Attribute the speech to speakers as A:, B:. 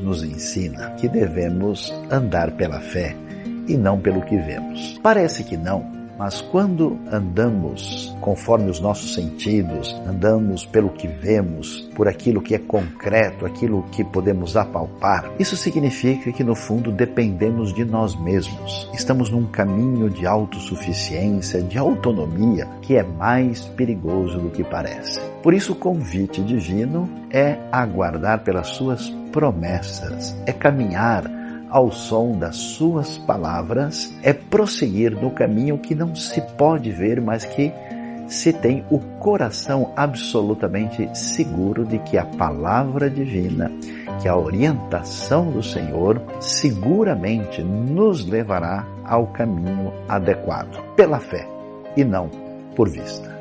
A: nos ensina que devemos andar pela fé e não pelo que vemos. Parece que não, mas quando andamos conforme os nossos sentidos, andamos pelo que vemos, por aquilo que é concreto, aquilo que podemos apalpar, isso significa que no fundo dependemos de nós mesmos. Estamos num caminho de autossuficiência, de autonomia, que é mais perigoso do que parece. Por isso, o convite divino é aguardar pelas suas promessas, é caminhar ao som das suas palavras, é prosseguir no caminho que não se pode ver, mas que se tem o coração absolutamente seguro de que a palavra divina, que a orientação do Senhor seguramente nos levará ao caminho adequado, pela fé e não por vista.